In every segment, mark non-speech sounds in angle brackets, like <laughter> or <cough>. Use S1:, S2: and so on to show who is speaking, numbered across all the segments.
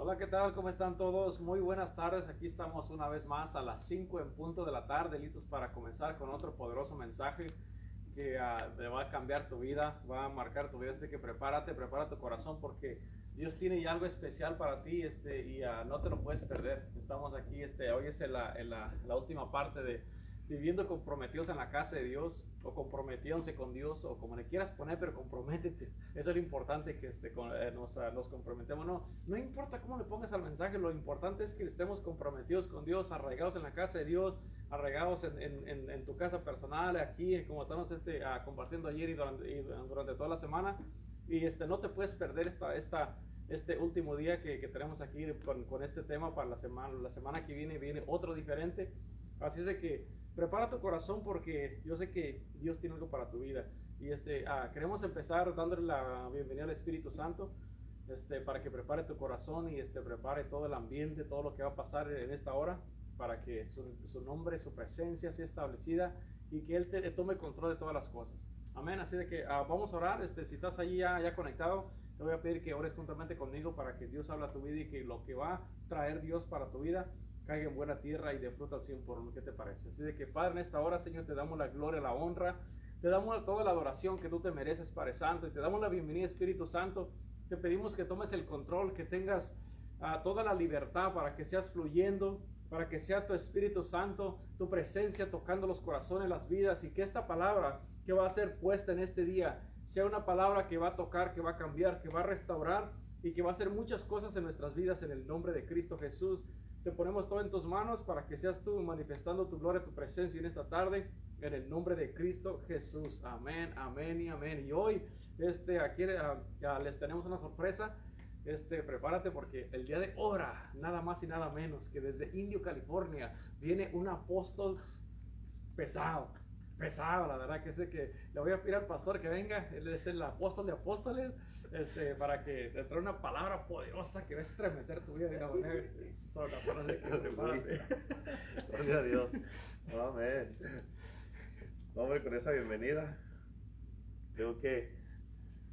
S1: Hola, ¿qué tal? ¿Cómo están todos? Muy buenas tardes. Aquí estamos una vez más a las 5 en punto de la tarde, listos para comenzar con otro poderoso mensaje que uh, te va a cambiar tu vida, va a marcar tu vida. Así que prepárate, prepara tu corazón porque Dios tiene algo especial para ti este, y uh, no te lo puedes perder. Estamos aquí, este, hoy es la, la, la última parte de viviendo comprometidos en la casa de Dios o comprometiéndose con Dios o como le quieras poner, pero comprométete. Eso es lo importante que este, eh, nos, uh, nos, comprometemos. No, no importa cómo le pongas al mensaje, lo importante es que estemos comprometidos con Dios, arraigados en la casa de Dios, arraigados en, en, tu casa personal, aquí, como estamos este, uh, compartiendo ayer y durante, durante, toda la semana. Y este, no te puedes perder esta, esta, este último día que, que tenemos aquí con, con, este tema para la semana. La semana que viene viene otro diferente. Así es de que prepara tu corazón porque yo sé que Dios tiene algo para tu vida. Y este, ah, queremos empezar dándole la bienvenida al Espíritu Santo este, para que prepare tu corazón y este, prepare todo el ambiente, todo lo que va a pasar en esta hora, para que su, nombre, su presencia sea establecida y que Él te, tome control de todas las cosas. Amén. Así de que ah, vamos a orar. Este, si estás allí ya, ya conectado, te voy a pedir que ores juntamente conmigo para que Dios habla tu vida y que lo que va a traer Dios para tu vida caiga en buena tierra y de fruta al 100 por uno. ¿Qué te parece? Así de que, Padre, en esta hora, Señor, te damos la gloria, la honra, te damos toda la adoración que tú te mereces, Padre Santo, y te damos la bienvenida, Espíritu Santo. Te pedimos que tomes el control, que tengas uh, toda la libertad para que seas fluyendo, para que sea tu Espíritu Santo, tu presencia tocando los corazones, las vidas, y que esta palabra que va a ser puesta en este día sea una palabra que va a tocar, que va a cambiar, que va a restaurar y que va a hacer muchas cosas en nuestras vidas en el nombre de Cristo Jesús. Te ponemos todo en tus manos para que seas tú manifestando tu gloria, tu presencia en esta tarde, en el nombre de Cristo Jesús. Amén, amén y amén. Y hoy, este, aquí les tenemos una sorpresa. Este, prepárate porque el día de hora, nada más y nada menos que desde Indio, California, viene un apóstol pesado, pesado, la verdad que sé que le voy a pedir al pastor que venga, él es el apóstol de apóstoles, este, para que te traiga una palabra poderosa que va a estremecer tu vida de una manera
S2: Gloria a Dios. Amén. Hombre, con esa bienvenida, tengo que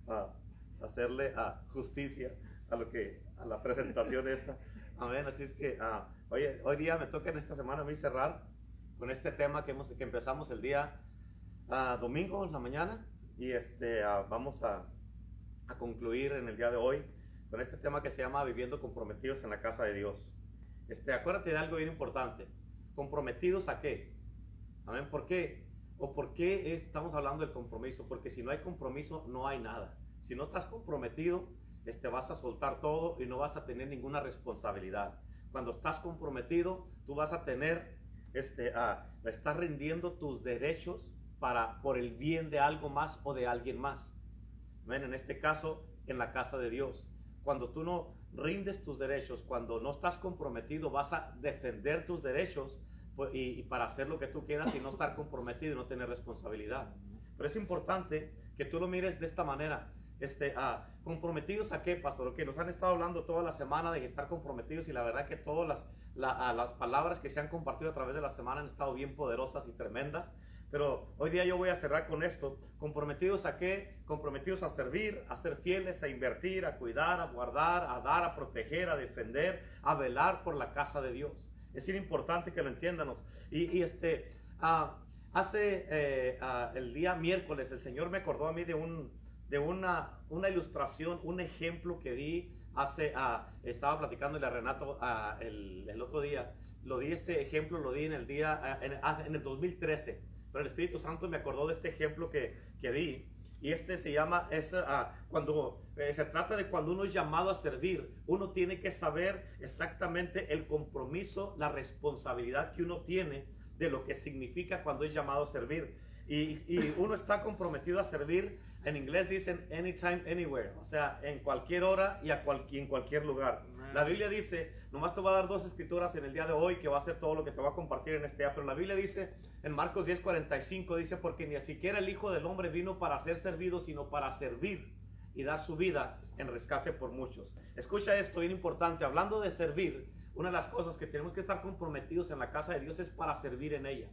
S2: uh, hacerle uh, justicia a lo que a la presentación esta. Amén. Así es que, uh, oye, hoy día me toca en esta semana a mí cerrar con este tema que, hemos, que empezamos el día domingo en la mañana y este vamos a a concluir en el día de hoy con este tema que se llama Viviendo comprometidos en la casa de Dios. Este, acuérdate de algo bien importante. ¿Comprometidos a qué? Amén. ¿Por qué? ¿O por qué estamos hablando del compromiso? Porque si no hay compromiso, no hay nada. Si no estás comprometido, este, vas a soltar todo y no vas a tener ninguna responsabilidad. Cuando estás comprometido, tú vas a tener, este, a, estar rindiendo tus derechos para, por el bien de algo más o de alguien más. En este caso, en la casa de Dios. Cuando tú no rindes tus derechos, cuando no estás comprometido, vas a defender tus derechos pues, y, para hacer lo que tú quieras y no estar comprometido y no tener responsabilidad. Pero es importante que tú lo mires de esta manera. Este, ah, comprometidos a qué, pastor? Que nos han estado hablando toda la semana de estar comprometidos y la verdad que todas las, la, las palabras que se han compartido a través de la semana han estado bien poderosas y tremendas. Pero hoy día yo voy a cerrar con esto. Comprometidos a qué? Comprometidos a servir, a ser fieles, a invertir, a cuidar, a guardar, a dar, a proteger, a defender, a velar por la casa de Dios. Es importante que lo entiendan. Y, y este, uh, hace eh, uh, el día miércoles el Señor me acordó a mí de, un, de una, una ilustración, un ejemplo que di hace, uh, estaba platicándole a Renato el, el, otro día. Lo di este ejemplo, lo di en el día, en, en el 2013 pero el Espíritu Santo me acordó de este ejemplo que, que di. Y este se llama, es, uh, cuando eh, se trata de cuando uno es llamado a servir, uno tiene que saber exactamente el compromiso, la responsabilidad que uno tiene de lo que significa cuando es llamado a servir. Y, y uno está comprometido a servir, en inglés dicen anytime, anywhere, o sea, en cualquier hora y, a cual, y en cualquier lugar. La Biblia dice, nomás te voy a dar dos escrituras en el día de hoy que va a ser todo lo que te va a compartir en este día, pero la Biblia dice en Marcos 10:45, dice, porque ni siquiera el Hijo del Hombre vino para ser servido, sino para servir y dar su vida en rescate por muchos. Escucha esto, bien importante, hablando de servir, una de las cosas que tenemos que estar comprometidos en la casa de Dios es para servir en ella.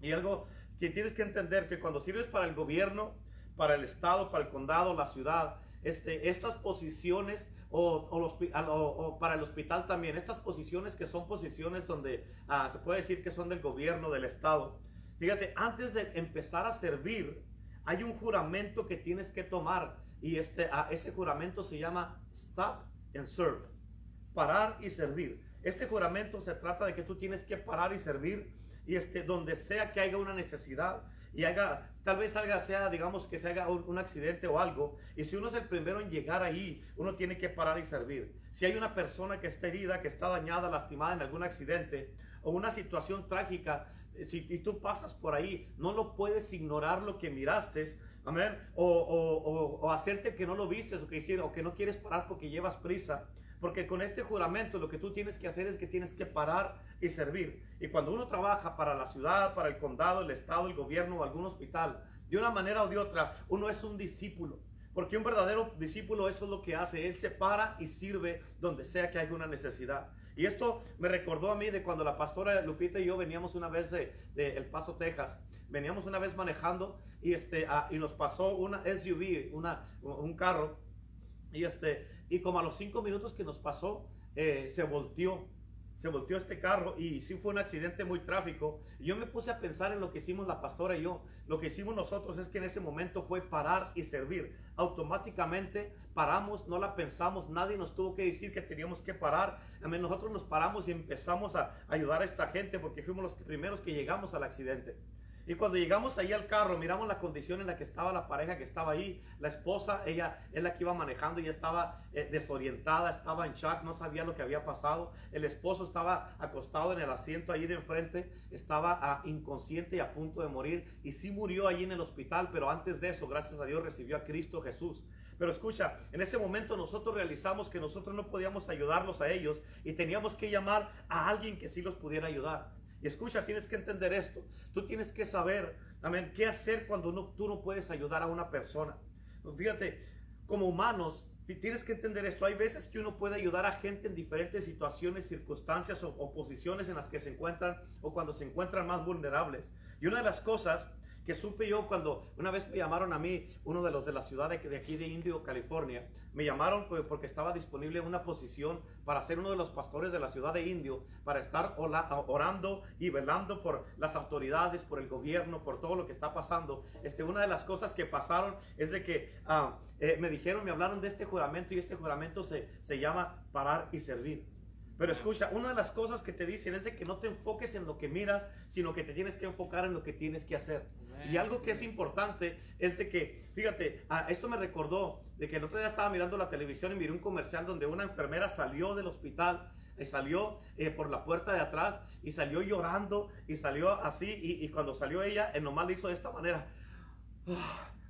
S2: Y algo que tienes que entender, que cuando sirves para el gobierno, para el estado, para el condado, la ciudad, este, estas posiciones o, para el hospital también, estas posiciones que son posiciones donde ah, se puede decir que son del gobierno, del Estado. Fíjate, antes de empezar a servir, hay un juramento que tienes que tomar y este, ah, ese juramento se llama Stop and Serve, parar y servir. Este juramento se trata de que tú tienes que parar y servir y este, donde sea que haya una necesidad y haga, tal vez salga, sea, digamos que se haga un, accidente o algo, y si uno es el primero en llegar ahí, uno tiene que parar y servir. Si hay una persona que está herida, que está dañada, lastimada en algún accidente o una situación trágica, eh, si y tú pasas por ahí, no lo puedes ignorar lo que miraste, amén, o, o, o, hacerte que no lo vistes o que, o que no quieres parar porque llevas prisa. Porque con este juramento lo que tú tienes que hacer es que tienes que parar y servir. Y cuando uno trabaja para la ciudad, para el condado, el estado, el gobierno o algún hospital, de una manera o de otra, uno es un discípulo. Porque un verdadero discípulo eso es lo que hace. Él se para y sirve donde sea que haya una necesidad. Y esto me recordó a mí de cuando la pastora Lupita y yo veníamos una vez de, El Paso, Texas. Veníamos una vez manejando y, este, y nos pasó una SUV, una, un carro. Y, este, y como a los cinco minutos que nos pasó, eh, se volteó. Se volteó este carro y sí fue un accidente muy tráfico. yo me puse a pensar en lo que hicimos la pastora y yo. Lo que hicimos nosotros es que en ese momento fue parar y servir. Automáticamente paramos, no la pensamos, nadie nos tuvo que decir que teníamos que parar. Nosotros nos paramos y empezamos a ayudar a esta gente porque fuimos los primeros que llegamos al accidente. Y cuando llegamos ahí al carro, miramos la condición en la que estaba la pareja que estaba ahí. La esposa, ella es la que iba manejando y estaba eh, desorientada, estaba en shock, no sabía lo que había pasado. El esposo estaba acostado en el asiento ahí de enfrente, estaba ah, inconsciente y a punto de morir. Y sí murió ahí en el hospital, pero antes de eso, gracias a Dios, recibió a Cristo Jesús. Pero escucha, en ese momento nosotros realizamos que nosotros no podíamos ayudarlos a ellos y teníamos que llamar a alguien que sí los pudiera ayudar. Y escucha, tienes que entender esto. Tú tienes que saber, amén, qué hacer cuando tú no puedes ayudar a una persona. Fíjate, como humanos, tienes que entender esto. Hay veces que uno puede ayudar a gente en diferentes situaciones, circunstancias o posiciones en las que se encuentran o cuando se encuentran más vulnerables. Y una de las cosas que supe yo cuando una vez me llamaron a mí, uno de los de la ciudad de, aquí de Indio, California, me llamaron porque estaba disponible una posición para ser uno de los pastores de la ciudad de Indio, para estar orando y velando por las autoridades, por el gobierno, por todo lo que está pasando. Este, una de las cosas que pasaron es de que ah, eh, me dijeron, me hablaron de este juramento y este juramento se, se llama parar y servir. Pero escucha, una de las cosas que te dicen es de que no te enfoques en lo que miras, sino que te tienes que enfocar en lo que tienes que hacer. Y algo que es importante es de que, fíjate, ah, esto me recordó de que el otro día estaba mirando la televisión y miré un comercial donde una enfermera salió del hospital y salió eh, por la puerta de atrás y salió llorando y salió así y, cuando salió ella, eh, nomás le hizo de esta manera.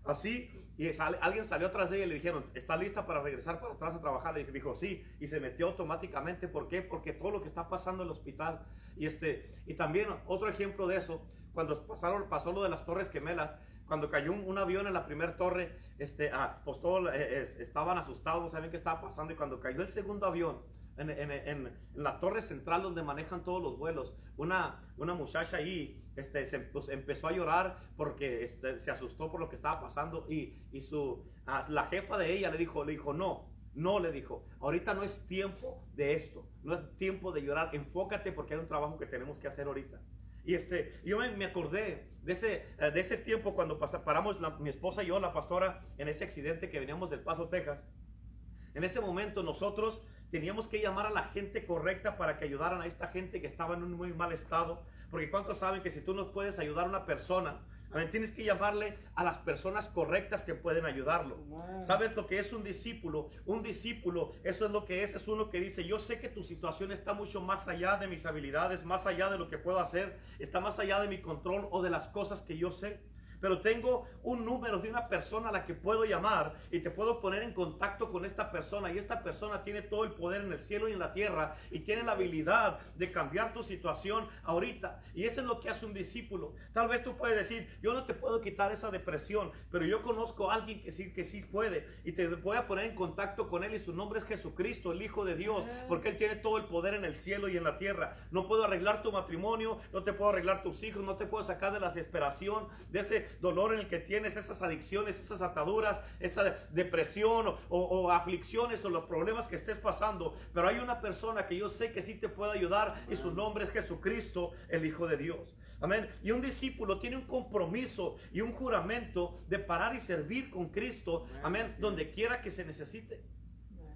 S2: así y alguien salió atrás de ella y le dijeron, ¿está lista para regresar para atrás a trabajar? Y dijo, sí. Y se metió automáticamente. ¿Por qué? Porque todo lo que está pasando en el hospital. Y, este, y también otro ejemplo de eso, cuando pasaron, pasó lo de las Torres Gemelas, cuando cayó un, avión en la primera torre, este, ah, pues todos eh, estaban asustados, no sabían qué estaba pasando. Y cuando cayó el segundo avión, en, la torre central donde manejan todos los vuelos, una, una muchacha ahí este, se, pues, empezó a llorar porque este, se asustó por lo que estaba pasando y, y su, la jefa de ella le dijo, le dijo, no, no le dijo, ahorita no es tiempo de esto, no es tiempo de llorar, enfócate porque hay un trabajo que tenemos que hacer ahorita. Y este, yo me, acordé de ese, de ese tiempo cuando paramos mi esposa y yo, la pastora, en ese accidente que veníamos del Paso, Texas. En ese momento nosotros teníamos que llamar a la gente correcta para que ayudaran a esta gente que estaba en un muy mal estado. Porque ¿cuántos saben que si tú no puedes ayudar a una persona, tienes que llamarle a las personas correctas que pueden ayudarlo. ¿Sabes lo que es un discípulo? Un discípulo, eso es lo que es, es uno que dice, yo sé que tu situación está mucho más allá de mis habilidades, más allá de lo que puedo hacer, está más allá de mi control o de las cosas que yo sé pero tengo un número de una persona a la que puedo llamar y te puedo poner en contacto con esta persona y esta persona tiene todo el poder en el cielo y en la tierra y tiene la habilidad de cambiar tu situación ahorita. Y eso es lo que hace un discípulo. Tal vez tú puedes decir, yo no te puedo quitar esa depresión, pero yo conozco a alguien que sí, que sí puede y te voy a poner en contacto con él y su nombre es Jesucristo, el Hijo de Dios, porque él tiene todo el poder en el cielo y en la tierra. No puedo arreglar tu matrimonio, no te puedo arreglar tus hijos, no te puedo sacar de la desesperación, de ese dolor en el que tienes, esas adicciones, esas ataduras, esa depresión o, o aflicciones o los problemas que estés pasando. Pero hay una persona que yo sé que sí te puede ayudar y su nombre es Jesucristo, el Hijo de Dios. Amén. Y un discípulo tiene un compromiso y un juramento de parar y servir con Cristo. Amén. Donde quiera que se necesite.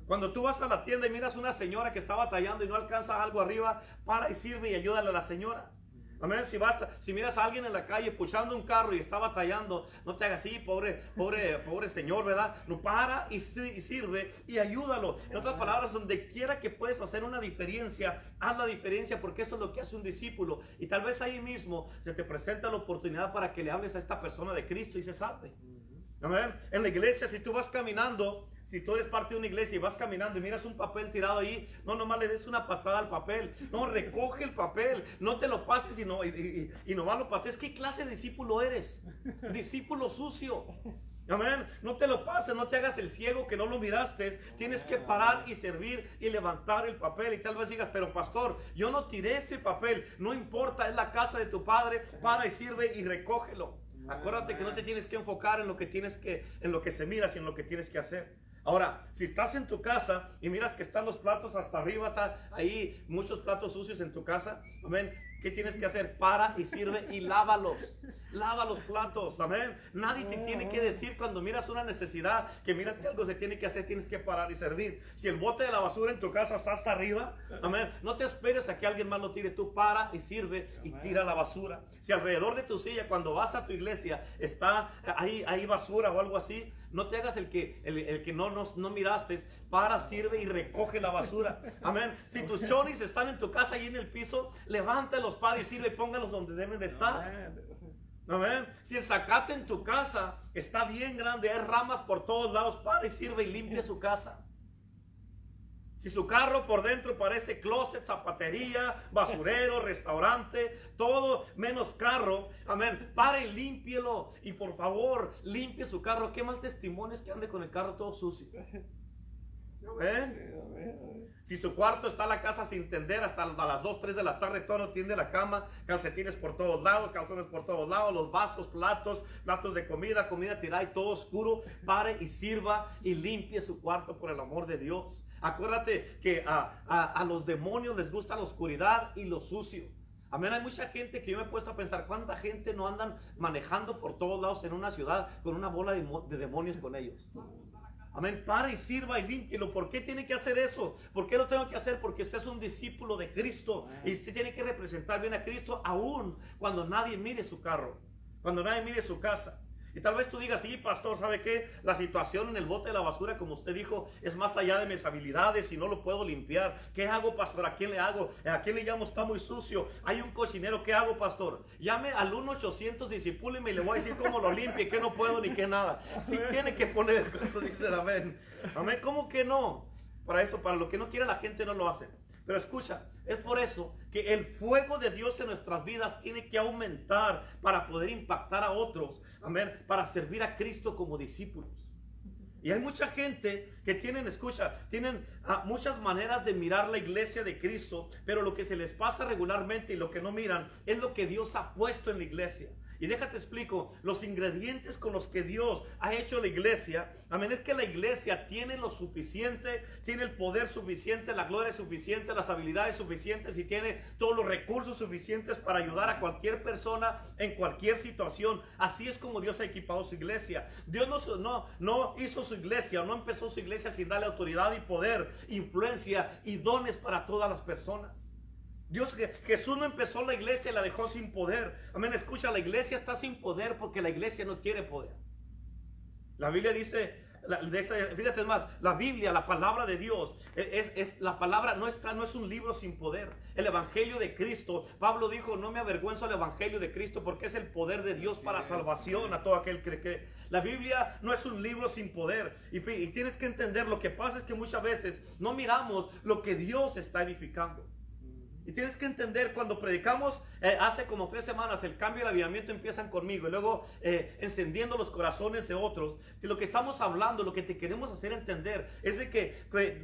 S2: Cuando tú vas a la tienda y miras una señora que está batallando y no alcanza algo arriba, para y sirve y ayúdale a la señora. Amén. Si vas, si miras a alguien en la calle puchando un carro y está batallando, no te hagas así, pobre, pobre, pobre señor, ¿verdad? No para y, sirve y ayúdalo. En otras palabras, donde quiera que puedes hacer una diferencia, haz la diferencia porque eso es lo que hace un discípulo. Y tal vez ahí mismo se te presenta la oportunidad para que le hables a esta persona de Cristo y se salve. Amén. En la iglesia, si tú vas caminando si tú eres parte de una iglesia y vas caminando y miras un papel tirado ahí, no nomás le des una patada al papel, no, recoge el papel, no te lo pases y, no, y, y, nomás lo pates. ¿Qué clase de discípulo eres? Discípulo sucio. Amén. No te lo pases, no te hagas el ciego que no lo miraste. Tienes que parar y servir y levantar el papel. Y tal vez digas, pero pastor, yo no tiré ese papel. No importa, es la casa de tu padre. Para y sirve y recógelo. Acuérdate que no te tienes que enfocar en lo que tienes que, en lo que se mira, sino en lo que tienes que hacer. Ahora, si estás en tu casa y miras que están los platos hasta arriba, está ahí muchos platos sucios en tu casa, amén. ¿Qué tienes que hacer? Para y sirve y lávalos. Lava los platos, amén. Nadie te tiene que decir cuando miras una necesidad, que miras que algo se tiene que hacer, tienes que parar y servir. Si el bote de la basura en tu casa está hasta arriba, amén, no te esperes a que alguien más lo tire. Tú para y sirve y tira la basura. Si alrededor de tu silla, cuando vas a tu iglesia, está ahí, ahí basura o algo así, no te hagas el que, el, que no, no, no, miraste. Para, sirve y recoge la basura. Amén. Si tus chonis están en tu casa y en el piso, levántalos, para y sirve y póngalos donde deben de estar. Amén. Si el zacate en tu casa está bien grande, hay ramas por todos lados, para y sirve y limpia su casa. Si su carro por dentro parece closet, zapatería, basurero, restaurante, todo menos carro, amén, pare y límpielo. Y por favor, limpie su carro. Qué mal testimonio es que ande con el carro todo sucio. ¿Eh? Si su cuarto está la casa sin tender hasta las 2, 3 de la tarde, todo no tiende la cama, calcetines por todos lados, calzones por todos lados, los vasos, platos, platos de comida, comida tirada y todo oscuro, pare y sirva y limpie su cuarto por el amor de Dios. Acuérdate que a, a los demonios les gusta la oscuridad y lo sucio. Amén, hay mucha gente que yo me he puesto a pensar, ¿cuánta gente no andan manejando por todos lados en una ciudad con una bola de demonios con ellos? Amén. Para y sirva y límpielo. ¿Por qué tiene que hacer eso? ¿Por qué lo tengo que hacer? Porque usted es un discípulo de Cristo. Y usted tiene que representar bien a Cristo aún cuando nadie mire su carro. Cuando nadie mire su casa. Y tal vez tú digas, sí, pastor, ¿sabe qué? La situación en el bote de la basura, como usted dijo, es más allá de mis habilidades y no lo puedo limpiar. ¿Qué hago, pastor? ¿A quién le hago? ¿A quién le llamo? Está muy sucio. Hay un cochinero. ¿Qué hago, pastor? Llame al 1-800, disipúleme y le voy a decir cómo lo limpie, que no puedo ni qué nada. Sí tiene que poner, <laughs> dice amén. Amén, ¿cómo que no? Para eso, para lo que no quiere la gente, no lo hace. Pero escucha, es por eso que el fuego de Dios en nuestras vidas tiene que aumentar para poder impactar a otros, amén, para servir a Cristo como discípulos. Y hay mucha gente que tienen, escucha, tienen ah, muchas maneras de mirar la iglesia de Cristo, pero lo que se les pasa regularmente y lo que no miran es lo que Dios ha puesto en la iglesia. Y déjate explico, los ingredientes con los que Dios ha hecho la iglesia, amén, es que la iglesia tiene lo suficiente, tiene el poder suficiente, la gloria suficiente, las habilidades suficientes y tiene todos los recursos suficientes para ayudar a cualquier persona en cualquier situación. Así es como Dios ha equipado su iglesia. Dios no, no, no hizo su iglesia, no empezó su iglesia sin darle autoridad y poder, influencia y dones para todas las personas. Dios, Jesús no empezó la iglesia y la dejó sin poder. Amén, escucha, la iglesia está sin poder porque la iglesia no quiere poder. La Biblia dice, fíjate más, la Biblia, la palabra de Dios, es, es, la palabra no, está, no es un libro sin poder. El Evangelio de Cristo, Pablo dijo, no me avergüenzo del Evangelio de Cristo porque es el poder de Dios para salvación a todo aquel que cree. La Biblia no es un libro sin poder. Y, y tienes que entender, lo que pasa es que muchas veces no miramos lo que Dios está edificando. Y tienes que entender, cuando predicamos eh, hace como tres semanas, el cambio y el avivamiento empiezan conmigo y luego eh, encendiendo los corazones de otros. Y lo que estamos hablando, lo que te queremos hacer entender es de que,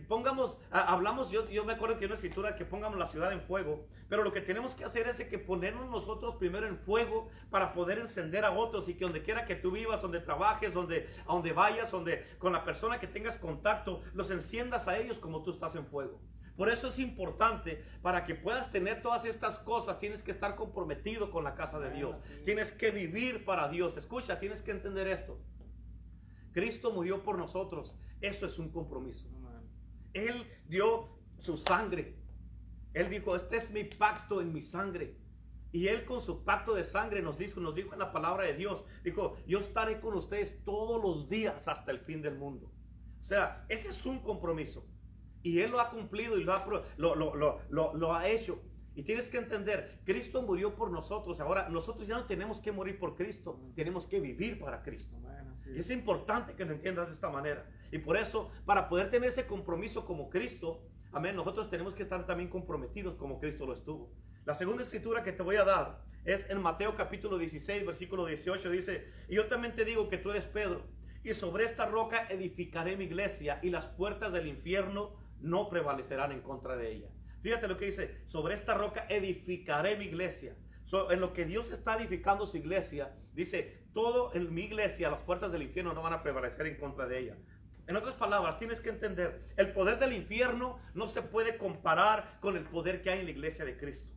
S2: pongamos, hablamos, yo, yo me acuerdo que hay una escritura que pongamos la ciudad en fuego, pero lo que tenemos que hacer es de que ponernos nosotros primero en fuego para poder encender a otros y que donde quiera que tú vivas, donde trabajes, donde, a donde vayas, donde con la persona que tengas contacto, los enciendas a ellos como tú estás en fuego. Por eso es importante, para que puedas tener todas estas cosas, tienes que estar comprometido con la casa de Dios. Tienes que vivir para Dios. Escucha, tienes que entender esto. Cristo murió por nosotros. Eso es un compromiso. Él dio su sangre. Él dijo, este es mi pacto en mi sangre. Y Él con su pacto de sangre nos dijo, nos dijo en la palabra de Dios, dijo, yo estaré con ustedes todos los días hasta el fin del mundo. O sea, ese es un compromiso. Y Él lo ha cumplido y lo ha, lo, ha hecho. Y tienes que entender, Cristo murió por nosotros. Ahora, nosotros ya no tenemos que morir por Cristo, tenemos que vivir para Cristo. Y es importante que lo entiendas de esta manera. Y por eso, para poder tener ese compromiso como Cristo, amén, nosotros tenemos que estar también comprometidos como Cristo lo estuvo. La segunda escritura que te voy a dar es en Mateo capítulo 16, versículo 18. Dice, y yo también te digo que tú eres Pedro, y sobre esta roca edificaré mi iglesia, y las puertas del infierno no prevalecerán en contra de ella. Fíjate lo que dice, sobre esta roca edificaré mi iglesia. en lo que Dios está edificando su iglesia, dice, todo en mi iglesia, las puertas del infierno no van a prevalecer en contra de ella. En otras palabras, tienes que entender, el poder del infierno no se puede comparar con el poder que hay en la iglesia de Cristo.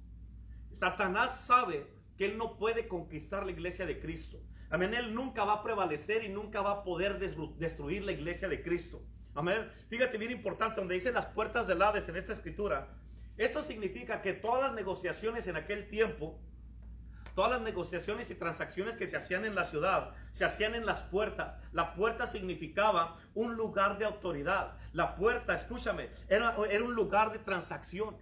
S2: Satanás sabe que él no puede conquistar la iglesia de Cristo. Amén, él nunca va a prevalecer y nunca va a poder destruir la iglesia de Cristo. Amén. Fíjate bien importante, donde dice las puertas del Hades en esta escritura. Esto significa que todas las negociaciones en aquel tiempo, todas las negociaciones y transacciones que se hacían en la ciudad, se hacían en las puertas. La puerta significaba un lugar de autoridad. La puerta, escúchame, era, era un lugar de transacción.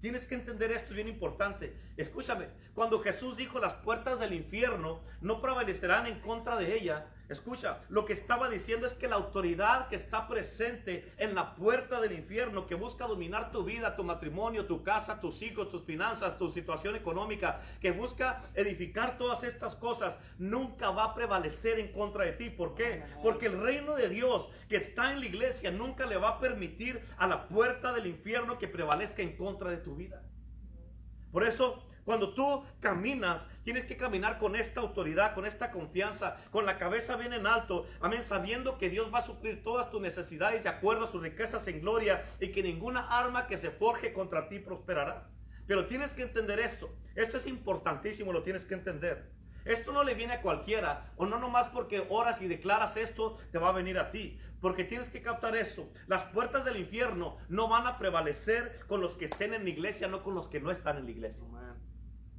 S2: Tienes que entender esto, es bien importante. Escúchame, cuando Jesús dijo las puertas del infierno no prevalecerán en contra de ella, Escucha, lo que estaba diciendo es que la autoridad que está presente en la puerta del infierno, que busca dominar tu vida, tu matrimonio, tu casa, tus hijos, tus finanzas, tu situación económica, que busca edificar todas estas cosas, nunca va a prevalecer en contra de ti. ¿Por qué? Porque el reino de Dios que está en la iglesia nunca le va a permitir a la puerta del infierno que prevalezca en contra de tu vida. Por eso cuando tú caminas, tienes que caminar con esta autoridad, con esta confianza, con la cabeza bien en alto, amén, sabiendo que Dios va a suplir todas tus necesidades de acuerdo a sus riquezas en gloria y que ninguna arma que se forje contra ti prosperará. Pero tienes que entender esto, esto es importantísimo, lo tienes que entender. Esto no le viene a cualquiera, o no nomás porque oras y declaras esto, te va a venir a ti. Porque tienes que captar esto. Las puertas del infierno no van a prevalecer con los que estén en la iglesia, no con los que no están en la iglesia.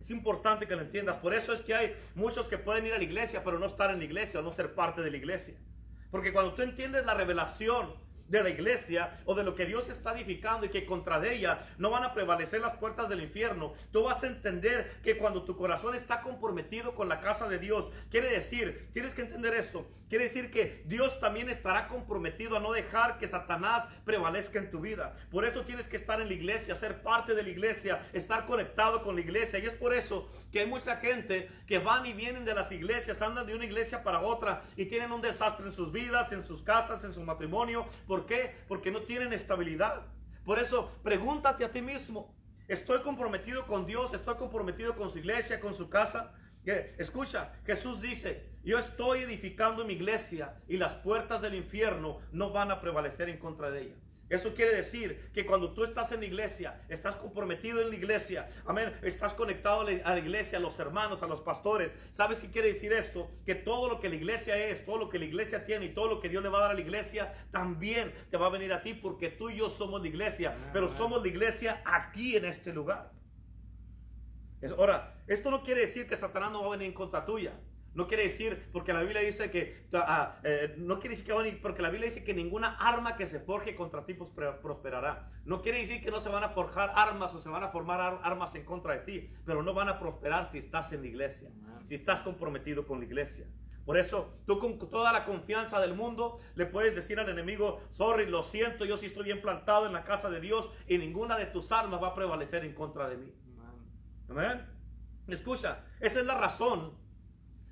S2: Es importante que lo entiendas. Por eso es que hay muchos que pueden ir a la iglesia, pero no estar en la iglesia o no ser parte de la iglesia. Porque cuando tú entiendes la revelación de la iglesia o de lo que Dios está edificando y que contra ella no van a prevalecer las puertas del infierno, tú vas a entender que cuando tu corazón está comprometido con la casa de Dios, quiere decir, tienes que entender esto, quiere decir que Dios también estará comprometido a no dejar que Satanás prevalezca en tu vida. Por eso tienes que estar en la iglesia, ser parte de la iglesia, estar conectado con la iglesia. Y es por eso que hay mucha gente que van y vienen de las iglesias, andan de una iglesia para otra y tienen un desastre en sus vidas, en sus casas, en su matrimonio. ¿Por qué? Porque no tienen estabilidad. Por eso, pregúntate a ti mismo, ¿estoy comprometido con Dios? ¿Estoy comprometido con su iglesia, con su casa? Escucha, Jesús dice, yo estoy edificando mi iglesia y las puertas del infierno no van a prevalecer en contra de ella. Eso quiere decir que cuando tú estás en la iglesia, estás comprometido en la iglesia, amén, estás conectado a la iglesia, a los hermanos, a los pastores. ¿Sabes qué quiere decir esto? Que todo lo que la iglesia es, todo lo que la iglesia tiene y todo lo que Dios le va a dar a la iglesia, también te va a venir a ti porque tú y yo somos la iglesia, pero somos la iglesia aquí en este lugar. Ahora, esto no quiere decir que Satanás no va a venir en contra tuya. No quiere decir, porque la Biblia dice que, ah, eh, no quiere decir que porque la Biblia dice que ninguna arma que se forje contra ti prosperará. No quiere decir que no se van a forjar armas o se van a formar armas en contra de ti, pero no van a prosperar si estás en la iglesia, si estás comprometido con la iglesia. Por eso tú con toda la confianza del mundo le puedes decir al enemigo, sorry, lo siento, yo sí estoy bien plantado en la casa de Dios y ninguna de tus armas va a prevalecer en contra de mí. Amén. Escucha, esa es la razón.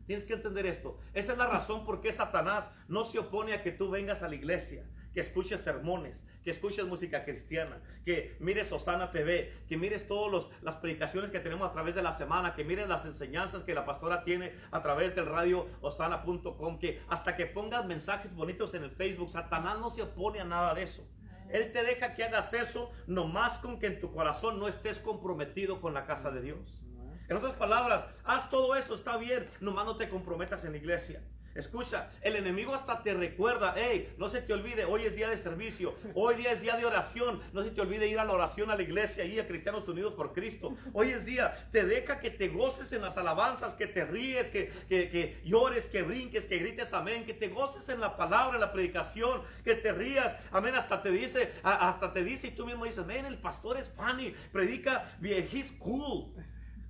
S2: Tienes que entender esto. Esa es la razón por qué Satanás no se opone a que tú vengas a la iglesia que escuches sermones, que escuches música cristiana, que mires Osana TV, que mires todas las predicaciones que tenemos a través de la semana, que mires las enseñanzas que la pastora tiene a través del radio osana.com, que hasta que pongas mensajes bonitos en el Facebook, Satanás no se opone a nada de eso. Él te deja que hagas eso nomás con que en tu corazón no estés comprometido con la casa de Dios. En otras palabras, haz todo eso, está bien, nomás no te comprometas en la iglesia. Escucha, el enemigo hasta te recuerda, hey, no se te olvide, hoy es día de servicio, hoy día es día de oración, no se te olvide ir a la oración a la iglesia y a Cristianos Unidos por Cristo. Hoy es día, te deja que te goces en las alabanzas, que te ríes, que, que, llores, que brinques, que grites amén, que te goces en la palabra, en la predicación, que te rías, amén, hasta te dice, hasta te dice y tú mismo dices, amén, el pastor es funny, predica he's cool,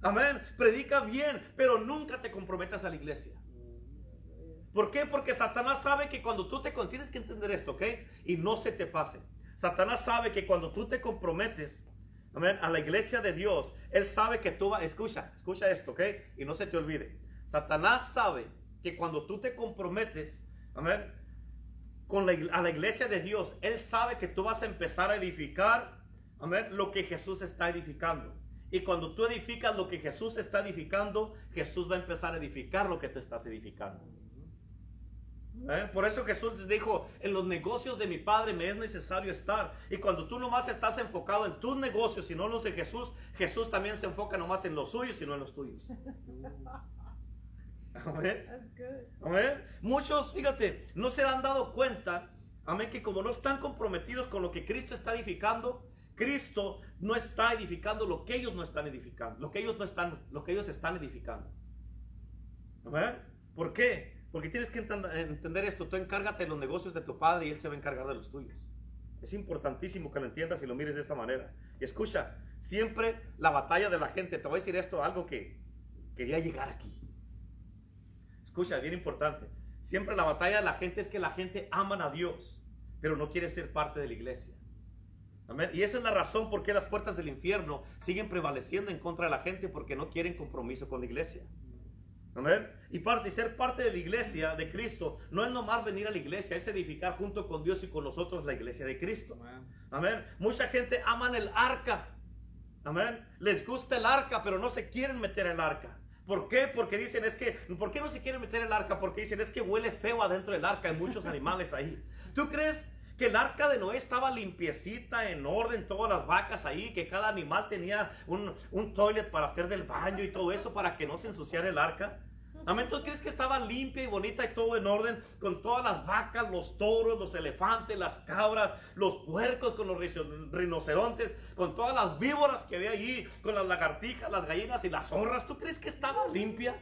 S2: amén, predica bien, pero nunca te comprometas a la iglesia. ¿Por qué? Porque Satanás sabe que cuando tú te... Tienes que entender esto, ¿ok? Y no se te pase. Satanás sabe que cuando tú te comprometes amén, a la iglesia de Dios, Él sabe que tú vas... Escucha, escucha esto, ¿ok? Y no se te olvide. Satanás sabe que cuando tú te comprometes, amén, con la, a la iglesia de Dios, Él sabe que tú vas a empezar a edificar, amén, lo que Jesús está edificando. Y cuando tú edificas lo que Jesús está edificando, Jesús va a empezar a edificar lo que tú estás edificando. ¿Eh? Por eso Jesús dijo, en los negocios de mi Padre me es necesario estar. Y cuando tú nomás estás enfocado en tus negocios y no los de Jesús, Jesús también se enfoca nomás en los suyos y no en los tuyos. <laughs> Amén. Amén. Muchos, fíjate, no se han dado cuenta, amén, que como no están comprometidos con lo que Cristo está edificando, Cristo no está edificando lo que ellos no están edificando, lo que ellos no están, lo que ellos están edificando. Amén. ¿Por qué? Porque tienes que entender esto. Tú encárgate de los negocios de tu padre y él se va a encargar de los tuyos. Es importantísimo que lo entiendas y lo mires de esta manera. Y escucha, siempre la batalla de la gente, te voy a decir esto, algo que quería llegar aquí. Escucha, bien importante. Siempre la batalla de la gente es que la gente aman a Dios, pero no quiere ser parte de la iglesia. Amén. Y esa es la razón por qué las puertas del infierno siguen prevaleciendo en contra de la gente porque no quieren compromiso con la iglesia. Amén. Y parte, ser parte de la iglesia de Cristo no es nomás venir a la iglesia, es edificar junto con Dios y con nosotros la iglesia de Cristo. Amén. Mucha gente aman el arca. Amén. Les gusta el arca, pero no se quieren meter el arca. ¿Por qué? Porque dicen es que, ¿por qué no se quieren meter el arca? Porque dicen es que huele feo adentro del arca, hay muchos <laughs> animales ahí. ¿Tú crees que el arca de Noé estaba limpiecita, en orden, todas las vacas ahí, que cada animal tenía un, un toilet para hacer del baño y todo eso para que no se ensuciara el arca. Amén. ¿Tú crees que estaba limpia y bonita y todo en orden con todas las vacas, los toros, los elefantes, las cabras, los puercos, con los rinocerontes, con todas las víboras que había allí, con las lagartijas, las gallinas y las zorras? ¿Tú crees que estaba limpia?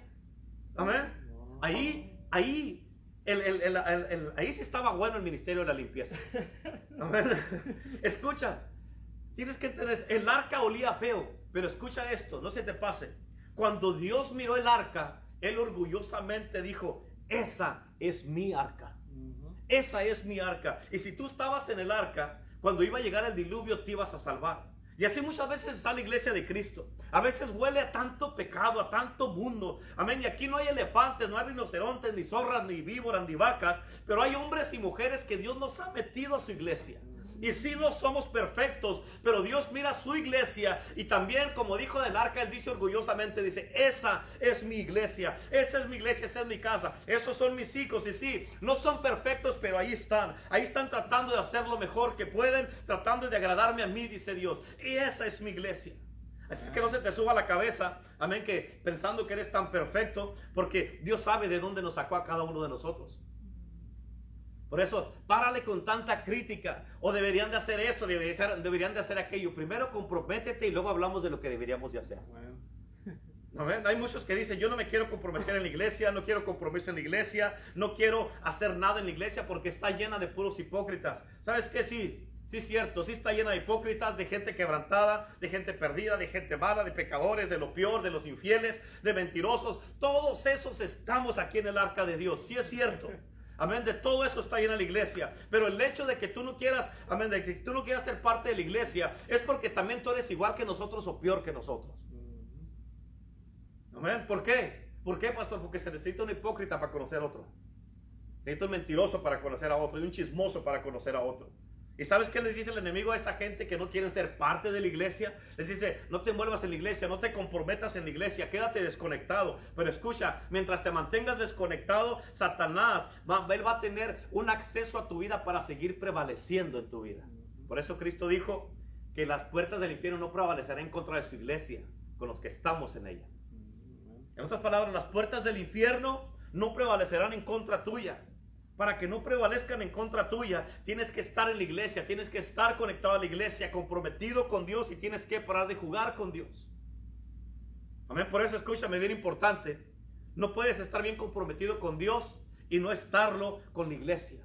S2: Amén. Ahí, ahí ahí sí estaba bueno el ministerio de la limpieza. <laughs> Escucha, tienes que entender, el arca olía feo, pero escucha esto, no se te pase. Cuando Dios miró el arca, Él orgullosamente dijo, esa es mi arca. Esa es mi arca. Y si tú estabas en el arca, cuando iba a llegar el diluvio, te ibas a salvar. Y así muchas veces está la iglesia de Cristo. A veces huele a tanto pecado, a tanto mundo. Amén. Y aquí no hay elefantes, no hay rinocerontes, ni zorras, ni víboras, ni vacas. Pero hay hombres y mujeres que Dios nos ha metido a su iglesia. Y sí no somos perfectos, pero Dios mira su iglesia y también como dijo del arca, él dice orgullosamente, dice, esa es mi iglesia, esa es mi iglesia, esa es mi casa, esos son mis hijos y sí, no son perfectos, pero ahí están, ahí están tratando de hacer lo mejor que pueden, tratando de agradarme a mí, dice Dios, y esa es mi iglesia. Así que no se te suba la cabeza, amén, que pensando que eres tan perfecto, porque Dios sabe de dónde nos sacó a cada uno de nosotros. Por eso, párale con tanta crítica. O deberían de hacer esto, deberían, de hacer aquello. Primero comprométete y luego hablamos de lo que deberíamos de hacer. <laughs> Hay muchos que dicen, yo no me quiero comprometer en la iglesia, no quiero compromiso en la iglesia, no quiero hacer nada en la iglesia porque está llena de puros hipócritas. ¿Sabes qué? Sí, Sí, es cierto, sí está llena de hipócritas, de gente quebrantada, de gente perdida, de gente mala, de pecadores, de lo peor, de los infieles, de mentirosos. Todos esos estamos aquí en el arca de Dios. Sí es cierto. <laughs> Amén, de todo eso está llena la iglesia. Pero el hecho de que tú no quieras, amén, de que tú no quieras ser parte de la iglesia, es porque también tú eres igual que nosotros o peor que nosotros. Amén, ¿por qué? ¿Por qué, pastor? Porque se necesita un hipócrita para conocer a otro. Necesita un mentiroso para conocer a otro y un chismoso para conocer a otro. ¿Y sabes qué les dice el enemigo a esa gente que no quieren ser parte de la iglesia? Les dice, no te envuelvas en la iglesia, no te comprometas en la iglesia, quédate desconectado. Pero escucha, mientras te mantengas desconectado, Satanás, va, va a tener un acceso a tu vida para seguir prevaleciendo en tu vida. Por eso Cristo dijo que las puertas del infierno no prevalecerán en contra de su iglesia, con los que estamos en ella. En otras palabras, las puertas del infierno no prevalecerán en contra tuya para que no prevalezcan en contra tuya, tienes que estar en la iglesia, tienes que estar conectado a la iglesia, comprometido con Dios y tienes que parar de jugar con Dios. Amén. Por eso escúchame, bien importante. No puedes estar bien comprometido con Dios y no estarlo con la iglesia.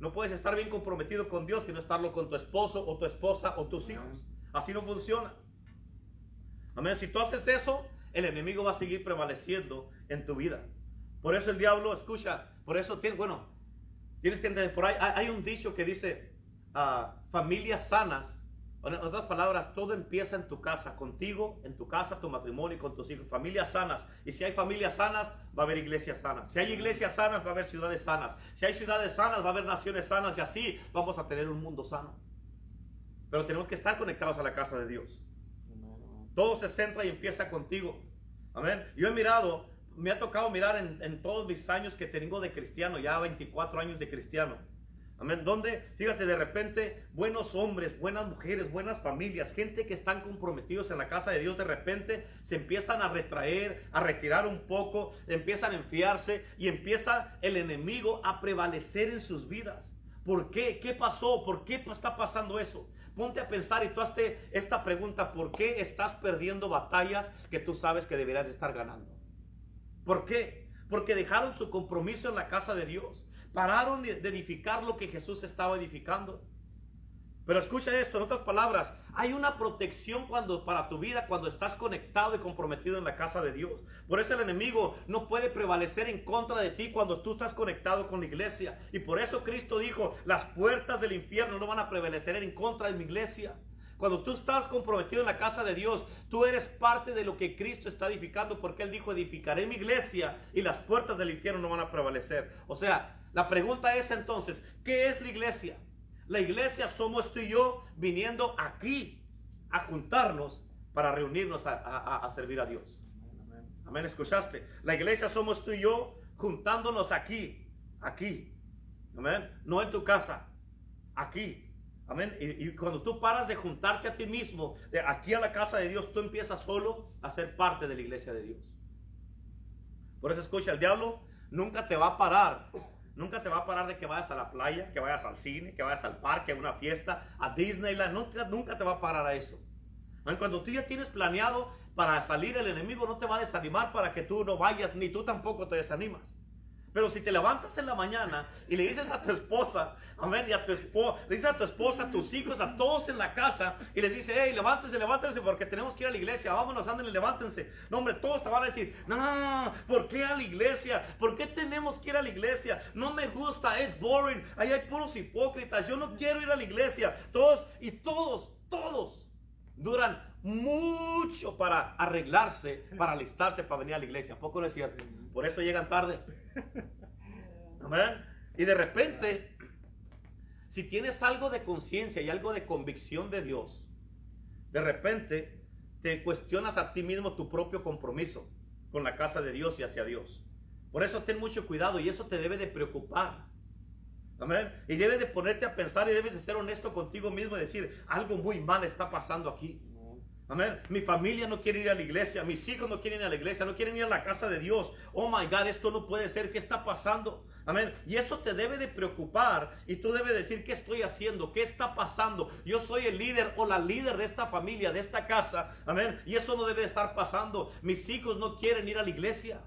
S2: No puedes estar bien comprometido con Dios y no estarlo con tu esposo o tu esposa o tus hijos. Así no funciona. Amén. Si tú haces eso, el enemigo va a seguir prevaleciendo en tu vida. Por eso el diablo, escucha, por eso tiene, bueno, Tienes que entender, por ahí hay un dicho que dice, ah, familias sanas, en otras palabras, todo empieza en tu casa, contigo, en tu casa, tu matrimonio con tus hijos. Familias sanas. Y si hay familias sanas, va a haber iglesias sanas. Si hay iglesias sanas, va a haber ciudades sanas. Si hay ciudades sanas, va a haber naciones sanas y así vamos a tener un mundo sano. Pero tenemos que estar conectados a la casa de Dios. Todo se centra y empieza contigo. Amén. Yo he mirado me ha tocado mirar en, todos mis años que tengo de cristiano, ya 24 años de cristiano. Amén. Donde, fíjate, de repente, buenos hombres, buenas mujeres, buenas familias, gente que están comprometidos en la casa de Dios, de repente se empiezan a retraer, a retirar un poco, empiezan a enfiarse y empieza el enemigo a prevalecer en sus vidas. ¿Por qué? ¿Qué pasó? ¿Por qué está pasando eso? Ponte a pensar y tú hazte esta pregunta, ¿por qué estás perdiendo batallas que tú sabes que deberías estar ganando? ¿Por qué? Porque dejaron su compromiso en la casa de Dios. Pararon de edificar lo que Jesús estaba edificando. Pero escucha esto, en otras palabras, hay una protección cuando, para tu vida cuando estás conectado y comprometido en la casa de Dios. Por eso el enemigo no puede prevalecer en contra de ti cuando tú estás conectado con la iglesia. Y por eso Cristo dijo, las puertas del infierno no van a prevalecer en contra de mi iglesia. Cuando tú estás comprometido en la casa de Dios, tú eres parte de lo que Cristo está edificando porque Él dijo, edificaré mi iglesia y las puertas del infierno no van a prevalecer. O sea, la pregunta es entonces, ¿qué es la iglesia? La iglesia somos tú y yo viniendo aquí a juntarnos para reunirnos a, servir a Dios. Amén, escuchaste. La iglesia somos tú y yo juntándonos aquí, aquí. Amén, no en tu casa, aquí. Amén. Y, cuando tú paras de juntarte a ti mismo, de aquí a la casa de Dios, tú empiezas solo a ser parte de la iglesia de Dios. Por eso escucha, el diablo nunca te va a parar. Nunca te va a parar de que vayas a la playa, que vayas al cine, que vayas al parque, a una fiesta, a Disneyland. Nunca, nunca te va a parar a eso. Cuando tú ya tienes planeado para salir, el enemigo no te va a desanimar para que tú no vayas, ni tú tampoco te desanimas. Pero si te levantas en la mañana y le dices a tu esposa, amén, y a tu esposa, le dices a tu esposa, a tus hijos, a todos en la casa, y les dices, hey, levántense, levántense, porque tenemos que ir a la iglesia, vámonos, anden, levántense. No, hombre, todos te van a decir, no, ¿por qué a la iglesia? ¿Por qué tenemos que ir a la iglesia? No me gusta, es boring, ahí hay puros hipócritas, yo no quiero ir a la iglesia. Todos, y todos, todos duran mucho para arreglarse, para alistarse, para venir a la iglesia. ¿Poco no es cierto? Por eso llegan tarde. Amén. Y de repente, si tienes algo de conciencia y algo de convicción de Dios, de repente te cuestionas a ti mismo tu propio compromiso con la casa de Dios y hacia Dios. Por eso ten mucho cuidado y eso te debe de preocupar. Amén. Y debes de ponerte a pensar y debes de ser honesto contigo mismo y decir, algo muy mal está pasando aquí. Amén. Mi familia no quiere ir a la iglesia, mis hijos no quieren ir a la iglesia, no quieren ir a la casa de Dios. Oh my God, esto no puede ser. ¿Qué está pasando? Amén. Y eso te debe de preocupar y tú debes decir qué estoy haciendo, qué está pasando. Yo soy el líder o la líder de esta familia, de esta casa. Amén. Y eso no debe de estar pasando. Mis hijos no quieren ir a la iglesia.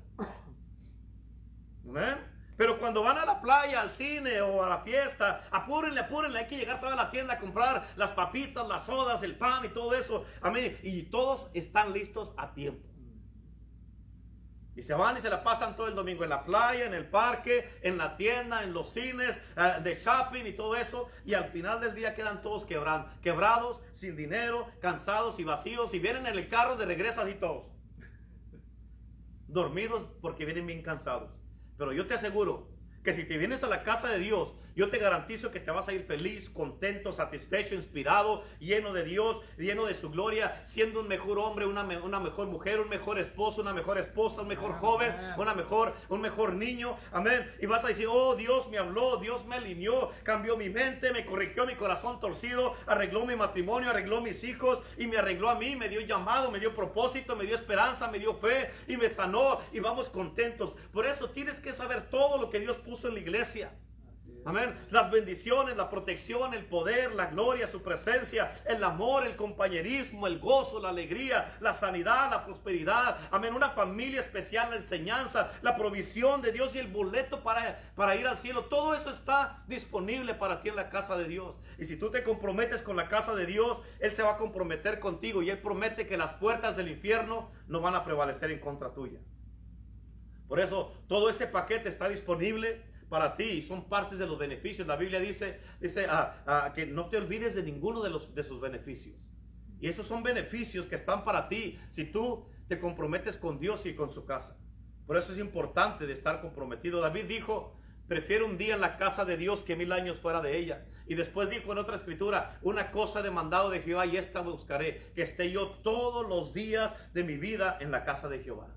S2: Amén. Pero cuando van a la playa, al cine o a la fiesta, apúrenle, apúrenle, hay que llegar toda la tienda a comprar las papitas, las sodas, el pan y todo eso. Amén. Y todos están listos a tiempo. Y se van y se la pasan todo el domingo en la playa, en el parque, en la tienda, en los cines, eh, de shopping y todo eso. Y al final del día quedan todos quebrados, quebrados, sin dinero, cansados y vacíos. Y vienen en el carro de regreso así todos. <laughs> Dormidos porque vienen bien cansados. Pero yo te aseguro que si te vienes a la casa de Dios, yo te garantizo que te vas a ir feliz, contento, satisfecho, inspirado, lleno de Dios, lleno de su gloria, siendo un mejor hombre, una, una mejor mujer, un mejor esposo, una mejor esposa, un mejor joven, una mejor, un mejor niño. Amén. Y vas a decir, oh, Dios me habló, Dios me alineó, cambió mi mente, me corrigió mi corazón torcido, arregló mi matrimonio, arregló mis hijos y me arregló a mí, me dio llamado, me dio propósito, me dio esperanza, me dio fe y me sanó y vamos contentos. Por eso tienes que saber todo lo que Dios puso en la iglesia. Amén. Las bendiciones, la protección, el poder, la gloria, su presencia, el amor, el compañerismo, el gozo, la alegría, la sanidad, la prosperidad. Amén. Una familia especial, la enseñanza, la provisión de Dios y el boleto para, para ir al cielo. Todo eso está disponible para ti en la casa de Dios. Y si tú te comprometes con la casa de Dios, Él se va a comprometer contigo y Él promete que las puertas del infierno no van a prevalecer en contra tuya. Por eso todo ese paquete está disponible para ti y son partes de los beneficios. La Biblia dice, dice ah, ah, que no te olvides de ninguno de, los, de sus beneficios. Y esos son beneficios que están para ti si tú te comprometes con Dios y con su casa. Por eso es importante de estar comprometido. David dijo, prefiero un día en la casa de Dios que mil años fuera de ella. Y después dijo en otra escritura, una cosa demandado de Jehová y esta buscaré, que esté yo todos los días de mi vida en la casa de Jehová.